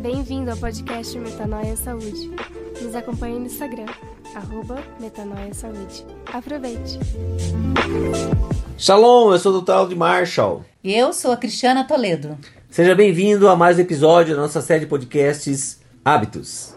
Bem-vindo ao podcast Metanoia Saúde. Nos acompanhe no Instagram, arroba Metanoia Saúde. Aproveite! Shalom, eu sou o Dr. de Marshall. E eu sou a Cristiana Toledo. Seja bem-vindo a mais um episódio da nossa série de podcasts Hábitos.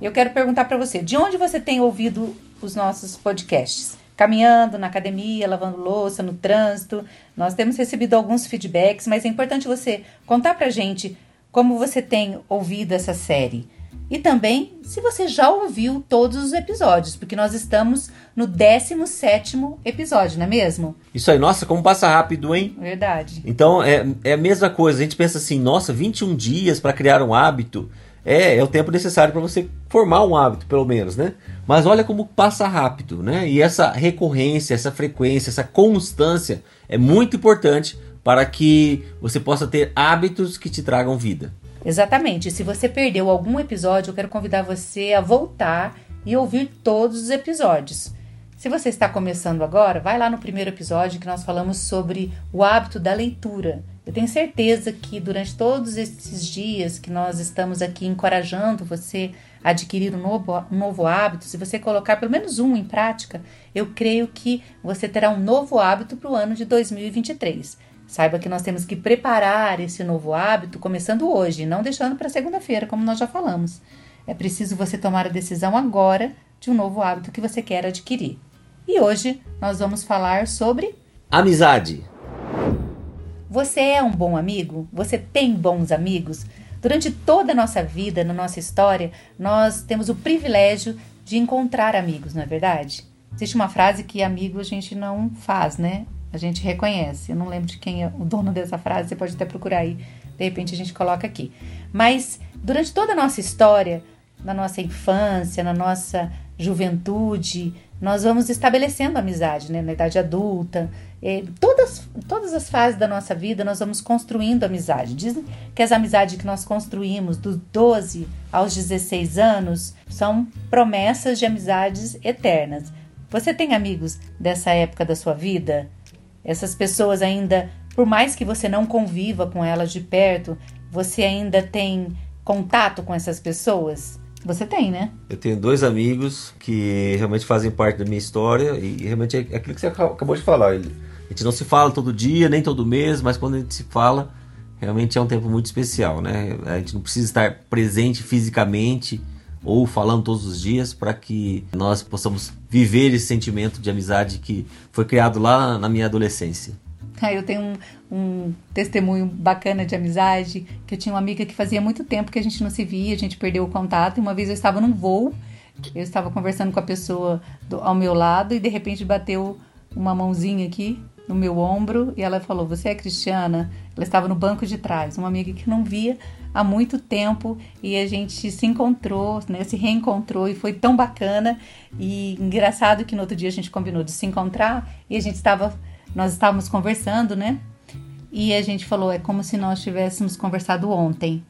Eu quero perguntar para você, de onde você tem ouvido os nossos podcasts? Caminhando, na academia, lavando louça, no trânsito. Nós temos recebido alguns feedbacks, mas é importante você contar pra gente como você tem ouvido essa série. E também se você já ouviu todos os episódios, porque nós estamos no 17 episódio, não é mesmo? Isso aí, nossa, como passa rápido, hein? Verdade. Então é, é a mesma coisa, a gente pensa assim, nossa, 21 dias para criar um hábito. É, é o tempo necessário para você formar um hábito, pelo menos, né? Mas olha como passa rápido, né? E essa recorrência, essa frequência, essa constância é muito importante para que você possa ter hábitos que te tragam vida. Exatamente. Se você perdeu algum episódio, eu quero convidar você a voltar e ouvir todos os episódios. Se você está começando agora, vai lá no primeiro episódio que nós falamos sobre o hábito da leitura. Eu tenho certeza que durante todos esses dias que nós estamos aqui encorajando você a adquirir um novo, um novo hábito, se você colocar pelo menos um em prática, eu creio que você terá um novo hábito para o ano de 2023. Saiba que nós temos que preparar esse novo hábito começando hoje, não deixando para segunda-feira, como nós já falamos. É preciso você tomar a decisão agora de um novo hábito que você quer adquirir. E hoje nós vamos falar sobre amizade. Você é um bom amigo? Você tem bons amigos? Durante toda a nossa vida, na nossa história, nós temos o privilégio de encontrar amigos, não é verdade? Existe uma frase que amigo a gente não faz, né? A gente reconhece. Eu não lembro de quem é o dono dessa frase, você pode até procurar aí. De repente a gente coloca aqui. Mas durante toda a nossa história, na nossa infância, na nossa juventude, nós vamos estabelecendo amizade, né? Na idade adulta, é, todas, todas as fases da nossa vida nós vamos construindo amizade. Dizem que as amizades que nós construímos dos 12 aos 16 anos são promessas de amizades eternas. Você tem amigos dessa época da sua vida? Essas pessoas ainda, por mais que você não conviva com elas de perto, você ainda tem contato com essas pessoas? Você tem, né? Eu tenho dois amigos que realmente fazem parte da minha história e realmente é aquilo que você acabou de falar. A gente não se fala todo dia, nem todo mês, mas quando a gente se fala, realmente é um tempo muito especial, né? A gente não precisa estar presente fisicamente ou falando todos os dias para que nós possamos viver esse sentimento de amizade que foi criado lá na minha adolescência. Eu tenho um, um, testemunho bacana de amizade, que eu tinha uma amiga que fazia muito tempo que a gente não se via, a gente perdeu o contato, e uma vez eu estava num voo, eu estava conversando com a pessoa do, ao meu lado, e de repente bateu uma mãozinha aqui no meu ombro, e ela falou, você é Cristiana? Ela estava no banco de trás, uma amiga que não via há muito tempo e a gente se encontrou, né, se reencontrou e foi tão bacana e engraçado que no outro dia a gente combinou de se encontrar e a gente estava, nós estávamos conversando, né? E a gente falou, é como se nós tivéssemos conversado ontem.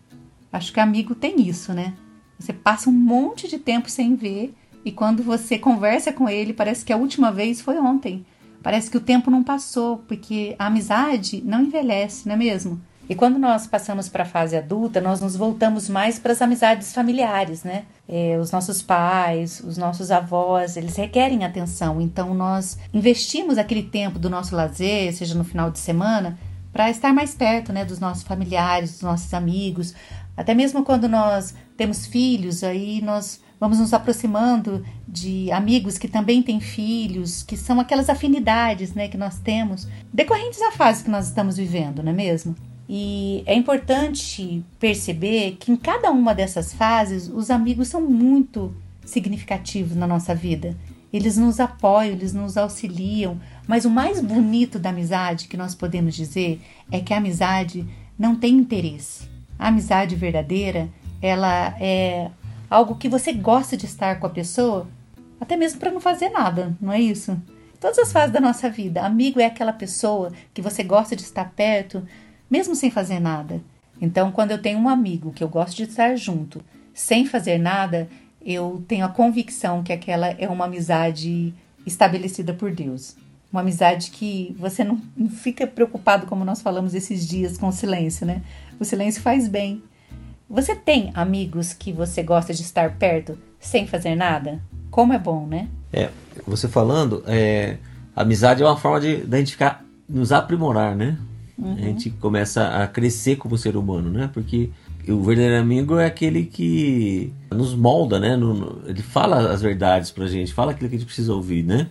Acho que amigo tem isso, né? Você passa um monte de tempo sem ver e quando você conversa com ele, parece que a última vez foi ontem. Parece que o tempo não passou, porque a amizade não envelhece, não é mesmo? E quando nós passamos para a fase adulta, nós nos voltamos mais para as amizades familiares, né? É, os nossos pais, os nossos avós, eles requerem atenção. Então nós investimos aquele tempo do nosso lazer, seja no final de semana, para estar mais perto, né, dos nossos familiares, dos nossos amigos. Até mesmo quando nós temos filhos, aí nós vamos nos aproximando de amigos que também têm filhos, que são aquelas afinidades, né, que nós temos decorrentes da fase que nós estamos vivendo, não é mesmo? E é importante perceber que em cada uma dessas fases os amigos são muito significativos na nossa vida. Eles nos apoiam, eles nos auxiliam, mas o mais bonito da amizade que nós podemos dizer é que a amizade não tem interesse. A amizade verdadeira, ela é algo que você gosta de estar com a pessoa, até mesmo para não fazer nada, não é isso? Todas as fases da nossa vida, amigo é aquela pessoa que você gosta de estar perto, mesmo sem fazer nada. Então, quando eu tenho um amigo que eu gosto de estar junto, sem fazer nada, eu tenho a convicção que aquela é uma amizade estabelecida por Deus. uma amizade que você não, fica preocupado, como nós falamos esses dias, com o silêncio, né? O silêncio faz bem. Você tem amigos que você gosta de estar perto sem fazer nada? Como é bom, né? É, você falando, é, amizade é uma forma de, de a gente ficar, nos aprimorar, né? Uhum. A gente começa a crescer como ser humano, né? Porque o verdadeiro amigo é aquele que nos molda, né? Ele fala as verdades pra gente, fala aquilo que a gente precisa ouvir, né?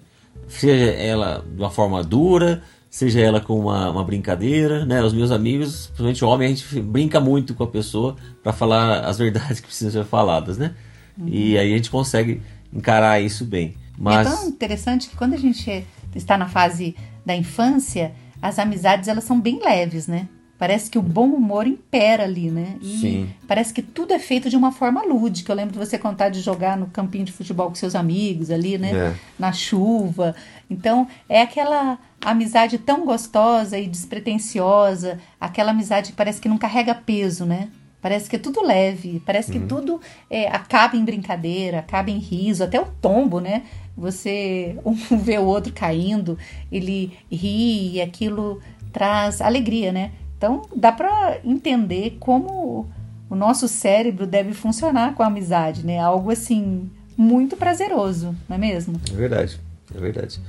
Seja ela de uma forma dura, seja ela com uma, uma brincadeira, né? Os meus amigos, principalmente homem, a gente brinca muito com a pessoa para falar as verdades que precisam ser faladas, né? Uhum. E aí a gente consegue encarar isso bem. Mas... É tão interessante que quando a gente está na fase da infância, as amizades elas são bem leves, né? Parece que o bom humor impera ali, né? E Sim. parece que tudo é feito de uma forma lúdica. Eu lembro de você contar de jogar no campinho de futebol com seus amigos ali, né? É. Na chuva. Então, é aquela amizade tão gostosa e despretensiosa, aquela amizade que parece que não carrega peso, né? Parece que é tudo leve, parece que Uhum. tudo é, acaba em brincadeira, acaba em riso, até o tombo, né? Você um vê o outro caindo, ele ri e aquilo traz alegria, né? Então dá para entender como o nosso cérebro deve funcionar com a amizade, né? Algo assim muito prazeroso, não é mesmo? É verdade, é verdade.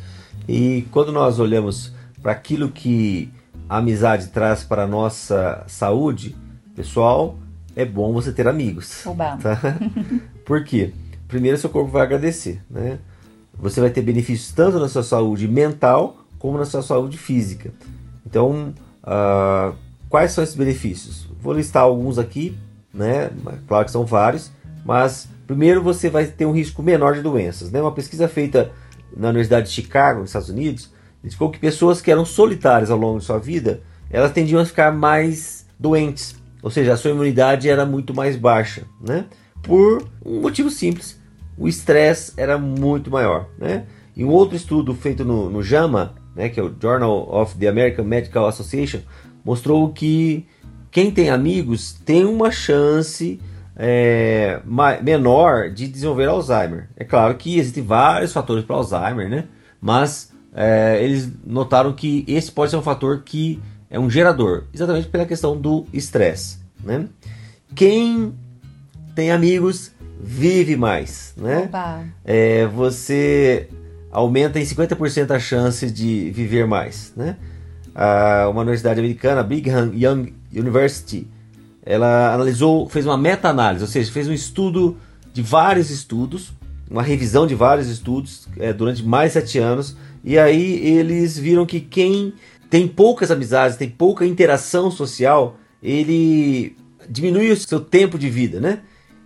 E quando nós olhamos para aquilo que a amizade traz para a nossa saúde, pessoal, é bom você ter amigos. Oba. Tá? Por quê? Primeiro, seu corpo vai agradecer, né? Você vai ter benefícios tanto na sua saúde mental como na sua saúde física. Então, ah, quais são esses benefícios? Vou listar alguns aqui, né? Claro que são vários, mas primeiro você vai ter um risco menor de doenças, né? Uma pesquisa feita na Universidade de Chicago, nos Estados Unidos, indicou que pessoas que eram solitárias ao longo de sua vida, elas tendiam a ficar mais doentes, ou seja, a sua imunidade era muito mais baixa, né? Por um motivo simples, o estresse era muito maior, né? E um outro estudo feito no, no JAMA, né, que é o Journal of the American Medical Association, mostrou que quem tem amigos tem uma chance é, menor de desenvolver Alzheimer. É claro que existem vários fatores para Alzheimer, né? Mas é, eles notaram que esse pode ser um fator que é um gerador, exatamente pela questão do estresse, né? Quem tem amigos vive mais, né? É, você aumenta em 50% a chance de viver mais. Né? Uma universidade americana, Brigham Young University, ela analisou, fez uma meta-análise, ou seja, fez um estudo de vários estudos, uma revisão de vários estudos é, durante mais de sete anos, e aí eles viram que quem tem poucas amizades, tem pouca interação social, ele diminui o seu tempo de vida, né?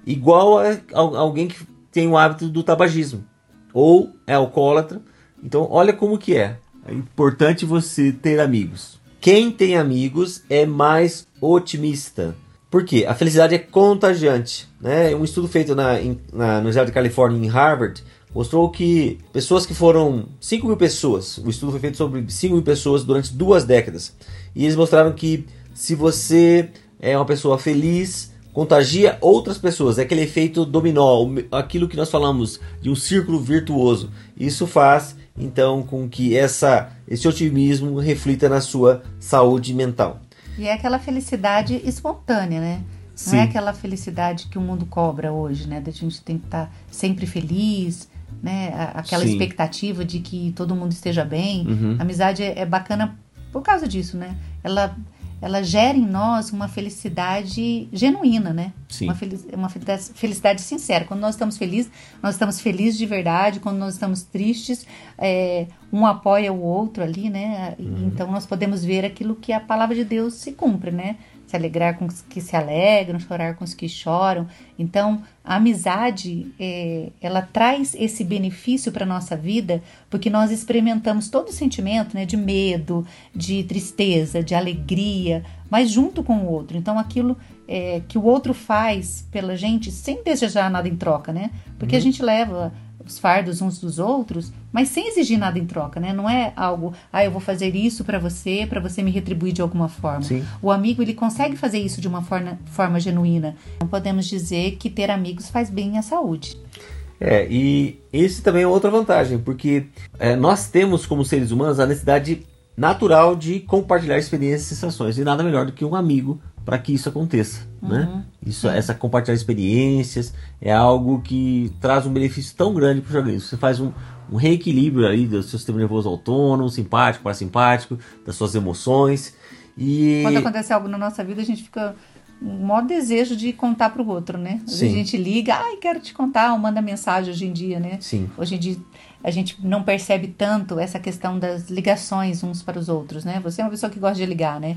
Igual a, alguém que tem o hábito do tabagismo ou é alcoólatra. Então, olha como que é. É importante você ter amigos. Quem tem amigos é mais otimista. Por quê? A felicidade é contagiante. Né? Um estudo feito na, na Universidade de Califórnia, em Harvard, mostrou que pessoas que foram 5 mil pessoas, o estudo foi feito sobre 5 mil pessoas durante duas décadas. E eles mostraram que se você é uma pessoa feliz, contagia outras pessoas. É aquele efeito dominó, aquilo que nós falamos de um círculo virtuoso. Isso faz então com que essa, esse otimismo reflita na sua saúde mental. E é aquela felicidade espontânea, né? Não Sim. é aquela felicidade que o mundo cobra hoje, né? Da gente tem que estar sempre feliz, né? Aquela Sim. expectativa de que todo mundo esteja bem. Uhum. A amizade é, é bacana por causa disso, né? Ela, ela gera em nós uma felicidade genuína, né? Sim. Uma, feliz, uma felicidade, sincera. Quando nós estamos felizes, nós estamos felizes de verdade. Quando nós estamos tristes, é, um apoia o outro ali, né? Uhum. Então nós podemos ver aquilo que a palavra de Deus se cumpre, né? Se alegrar com os que se alegram, chorar com os que choram. Então, a amizade, é, ela traz esse benefício para nossa vida, porque nós experimentamos todo o sentimento, né, de medo, de tristeza, de alegria, mas junto com o outro. Então, aquilo é, que o outro faz pela gente, sem desejar nada em troca, né? Porque a gente leva os fardos uns dos outros, mas sem exigir nada em troca, né? Não é algo, ah, eu vou fazer isso para você, para você me retribuir de alguma forma. Sim. O amigo, ele consegue fazer isso de uma forma, forma genuína. Não podemos dizer que ter amigos faz bem à saúde. É, e esse também é outra vantagem, porque é, nós temos como seres humanos a necessidade natural de compartilhar experiências e sensações, e nada melhor do que um amigo para que isso aconteça, uhum. né? Isso, essa compartilhar experiências é algo que traz um benefício tão grande para o jornalismo. Você faz um, um reequilíbrio aí do seu sistema nervoso autônomo, simpático, parasimpático, das suas emoções. E... Quando acontece algo na nossa vida, a gente fica um maior desejo de contar para o outro, né? Às vezes a gente liga, ai, quero te contar, ou manda mensagem hoje em dia, né? Sim. Hoje em dia a gente não percebe tanto essa questão das ligações uns para os outros, né? Você é uma pessoa que gosta de ligar, né?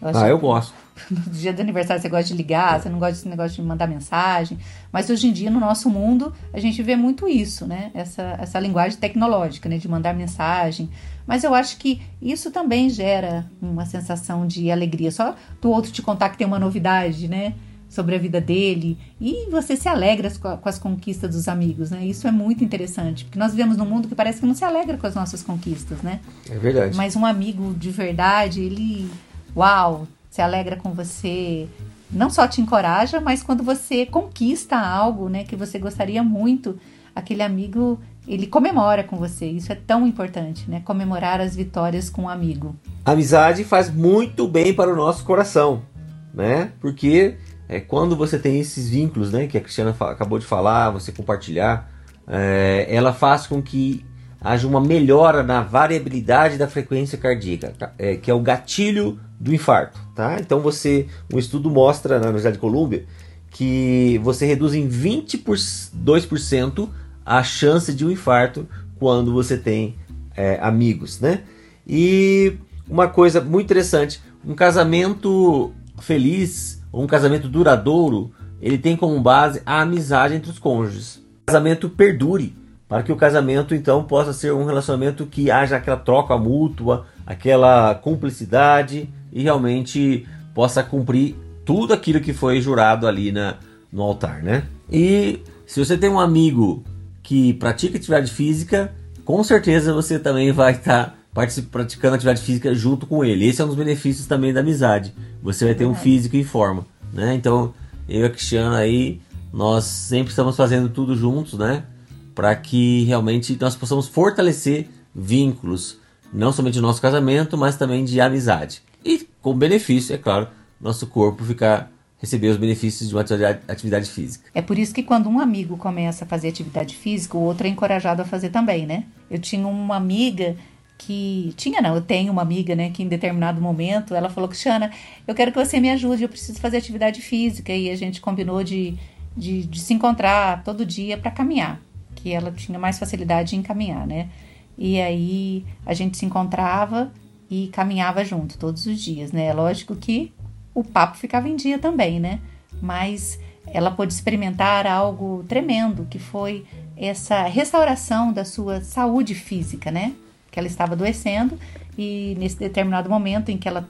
Eu ah, eu gosto. No dia do aniversário você gosta de ligar, você não gosta desse negócio de mandar mensagem. Mas hoje em dia, no nosso mundo, a gente vê muito isso, né? Essa, essa linguagem tecnológica, né? De mandar mensagem. Mas eu acho que isso também gera uma sensação de alegria. Só do outro te contar que tem uma novidade, né? Sobre a vida dele. E você se alegra com as conquistas dos amigos, né? Isso é muito interessante. Porque nós vivemos num mundo que parece que não se alegra com as nossas conquistas, né? É verdade. Mas um amigo de verdade, ele uau, se alegra com você, não só te encoraja, mas quando você conquista algo, né, que você gostaria muito, aquele amigo, ele comemora com você. Isso é tão importante, né? Comemorar as vitórias com um amigo. A amizade faz muito bem para o nosso coração, né? Porque é quando você tem esses vínculos, né, que a Cristiana acabou de falar, você compartilhar, é, ela faz com que haja uma melhora na variabilidade da frequência cardíaca, é, que é o gatilho do infarto, tá? Então você, um estudo mostra na Universidade de Colômbia que você reduz em 22% a chance de um infarto quando você tem é, amigos, né? E uma coisa muito interessante, um casamento feliz, um casamento duradouro, ele tem como base a amizade entre os cônjuges. O casamento perdure, para que o casamento então possa ser um relacionamento que haja aquela troca mútua, aquela cumplicidade, e realmente possa cumprir tudo aquilo que foi jurado ali na, no altar, né? E se você tem um amigo que pratica atividade física, com certeza você também vai estar tá praticando atividade física junto com ele. Esse é um dos benefícios também da amizade. Você vai ter um físico em forma, né? Então, eu e a Cristiana aí, nós sempre estamos fazendo tudo juntos, né? Para que realmente nós possamos fortalecer vínculos, não somente do nosso casamento, mas também de amizade. E com benefício, é claro, nosso corpo ficar receber os benefícios de uma atividade, física. É por isso que quando um amigo começa a fazer atividade física, o outro é encorajado a fazer também, né? Eu tinha uma amiga que tinha não, eu tenho uma amiga, né, que em determinado momento ela falou Cristiana, eu quero que você me ajude, eu preciso fazer atividade física e a gente combinou de, de, de se encontrar todo dia para caminhar, que ela tinha mais facilidade em caminhar, né? E aí a gente se encontrava e caminhava junto todos os dias, né? É lógico que o papo ficava em dia também, né? Mas ela pôde experimentar algo tremendo, que foi essa restauração da sua saúde física, né? Que ela estava adoecendo e nesse determinado momento em que ela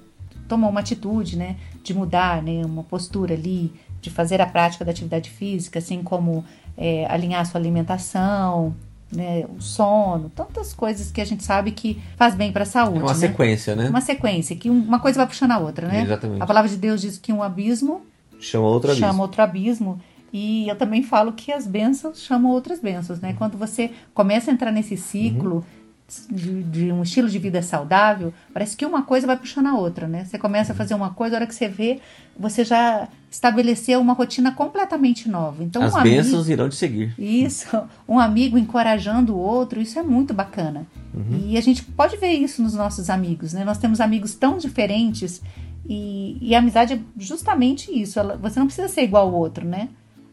tomou uma atitude, né, de mudar, né, uma postura ali, de fazer a prática da atividade física, assim como é, alinhar sua alimentação, né, o sono, tantas coisas que a gente sabe que faz bem para a saúde. É uma né? sequência, né? Uma sequência, que uma coisa vai puxando a outra, né? Exatamente. A palavra de Deus diz que um abismo chama outro abismo. Chama outro abismo. E eu também falo que as bênçãos chamam outras bênçãos, né? Quando você começa a entrar nesse ciclo, uhum de, de, um estilo de vida saudável, parece que uma coisa vai puxando a outra, né? Você começa a fazer uma coisa, a hora que você vê, você já estabeleceu uma rotina completamente nova. Então, As um bênçãos amigo, irão te seguir. Isso, um amigo encorajando o outro, isso é muito bacana. Uhum. E a gente pode ver isso nos nossos amigos, né? Nós temos amigos tão diferentes e, e a amizade é justamente isso. Ela, você não precisa ser igual ao outro, né?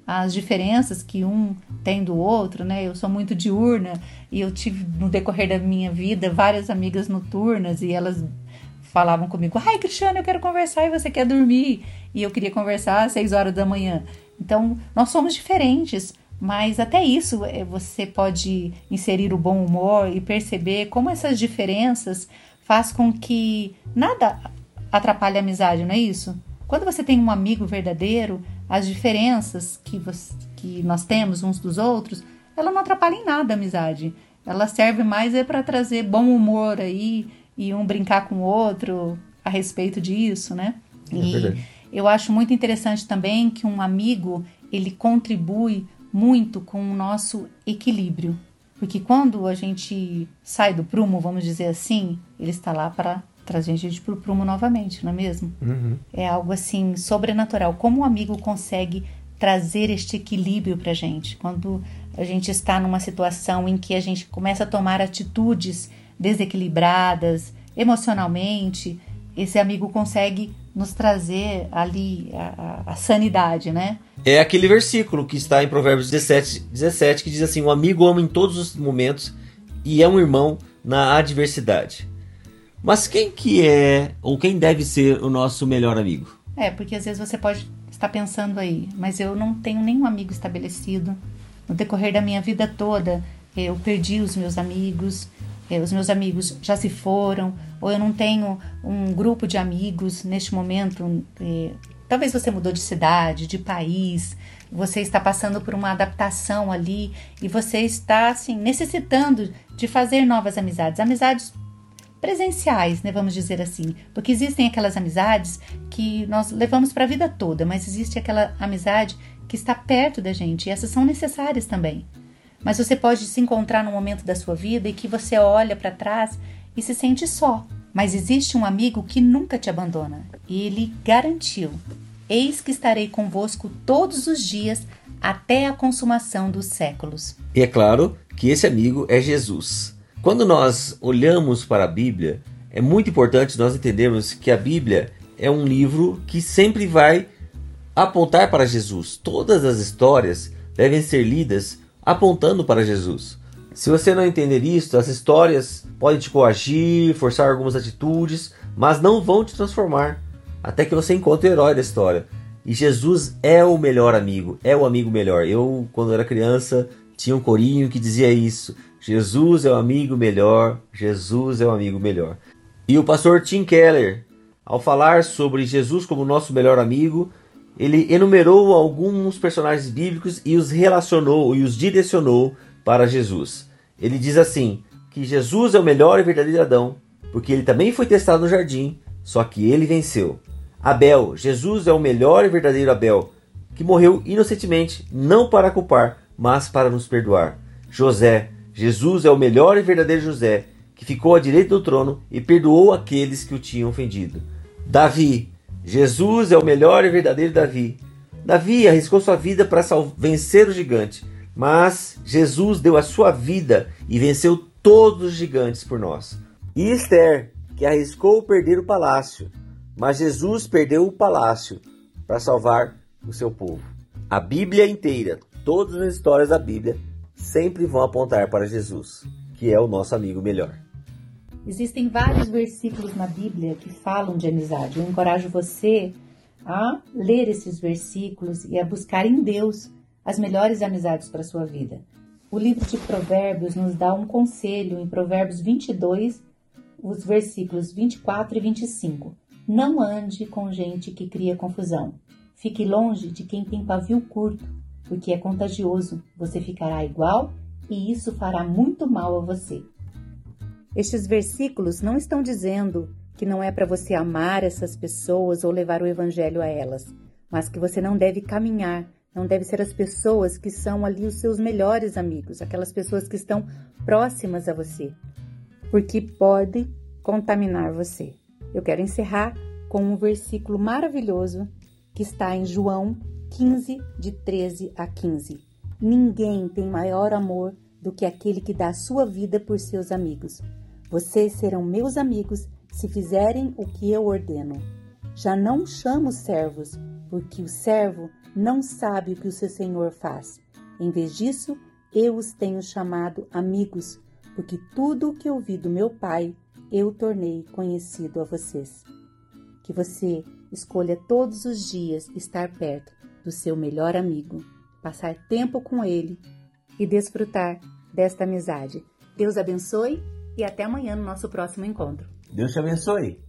As diferenças que um tem do outro, né? Eu sou muito diurna e eu tive no decorrer da minha vida várias amigas noturnas e elas falavam comigo: "Ai, Cristiano, eu quero conversar e você quer dormir?" E eu queria conversar às seis horas da manhã. Então, nós somos diferentes, mas até isso é, você pode inserir o bom humor e perceber como essas diferenças faz com que nada atrapalhe a amizade, não é isso? Quando você tem um amigo verdadeiro, as diferenças que, você, que nós temos uns dos outros, ela não atrapalha em nada a amizade. Ela serve mais é para trazer bom humor aí e um brincar com o outro a respeito disso, né? É e eu acho muito interessante também que um amigo ele contribui muito com o nosso equilíbrio. Porque quando a gente sai do prumo, vamos dizer assim, ele está lá para trazer a gente para o prumo novamente, não é mesmo? Uhum. É algo assim sobrenatural. Como o amigo consegue trazer este equilíbrio para a gente? Quando a gente está numa situação em que a gente começa a tomar atitudes desequilibradas emocionalmente, esse amigo consegue nos trazer ali a, a, a, sanidade, né? É aquele versículo que está em Provérbios 17, 17 que diz assim: O amigo ama em todos os momentos e é um irmão na adversidade. Mas quem que é ou quem deve ser o nosso melhor amigo? É, porque às vezes você pode estar pensando aí, mas eu não tenho nenhum amigo estabelecido. No decorrer da minha vida toda, eu perdi os meus amigos, eh, os meus amigos já se foram, ou eu não tenho um grupo de amigos neste momento. Eh, talvez você mudou de cidade, de país, você está passando por uma adaptação ali e você está assim necessitando de fazer novas amizades, amizades presenciais, né, vamos dizer assim, porque existem aquelas amizades que nós levamos para a vida toda, mas existe aquela amizade que está perto da gente e essas são necessárias também. Mas você pode se encontrar num momento da sua vida e que você olha para trás e se sente só. Mas existe um amigo que nunca te abandona e ele garantiu: Eis que estarei convosco todos os dias até a consumação dos séculos. E é claro que esse amigo é Jesus. Quando nós olhamos para a Bíblia, é muito importante nós entendermos que a Bíblia é um livro que sempre vai apontar para Jesus. Todas as histórias devem ser lidas apontando para Jesus. Se você não entender isso, as histórias podem te coagir, forçar algumas atitudes, mas não vão te transformar até que você encontre o herói da história. E Jesus é o melhor amigo, é o amigo melhor. Eu, quando era criança, tinha um corinho que dizia isso: Jesus é o amigo melhor, Jesus é o amigo melhor. E o pastor Tim Keller, ao falar sobre Jesus como nosso melhor amigo, ele enumerou alguns personagens bíblicos e os relacionou e os direcionou para Jesus. Ele diz assim: que Jesus é o melhor e verdadeiro Adão, porque ele também foi testado no jardim, só que ele venceu. Abel, Jesus é o melhor e verdadeiro Abel, que morreu inocentemente, não para culpar, mas para nos perdoar. José, Jesus é o melhor e verdadeiro José, que ficou à direita do trono e perdoou aqueles que o tinham ofendido. Davi, Jesus é o melhor e verdadeiro Davi. Davi arriscou sua vida para vencer o gigante, mas Jesus deu a sua vida e venceu todos os gigantes por nós. E Esther, que arriscou perder o palácio, mas Jesus perdeu o palácio para salvar o seu povo. A Bíblia inteira, todas as histórias da Bíblia, sempre vão apontar para Jesus, que é o nosso amigo melhor. Existem vários versículos na Bíblia que falam de amizade. Eu encorajo você a ler esses versículos e a buscar em Deus as melhores amizades para a sua vida. O livro de Provérbios nos dá um conselho em Provérbios 22, os versículos 24 e 25. Não ande com gente que cria confusão. Fique longe de quem tem pavio curto, porque é contagioso. Você ficará igual e isso fará muito mal a você. Estes versículos não estão dizendo que não é para você amar essas pessoas ou levar o evangelho a elas, mas que você não deve caminhar, não deve ser as pessoas que são ali os seus melhores amigos, aquelas pessoas que estão próximas a você, porque pode contaminar você. Eu quero encerrar com um versículo maravilhoso que está em João 15, de 13 a 15. Ninguém tem maior amor do que aquele que dá a sua vida por seus amigos. Vocês serão meus amigos se fizerem o que eu ordeno. Já não chamo servos, porque o servo não sabe o que o seu senhor faz. Em vez disso, eu os tenho chamado amigos, porque tudo o que ouvi do meu Pai eu tornei conhecido a vocês. Que você escolha todos os dias estar perto do seu melhor amigo, passar tempo com ele e desfrutar desta amizade. Deus abençoe e até amanhã no nosso próximo encontro. Deus te abençoe.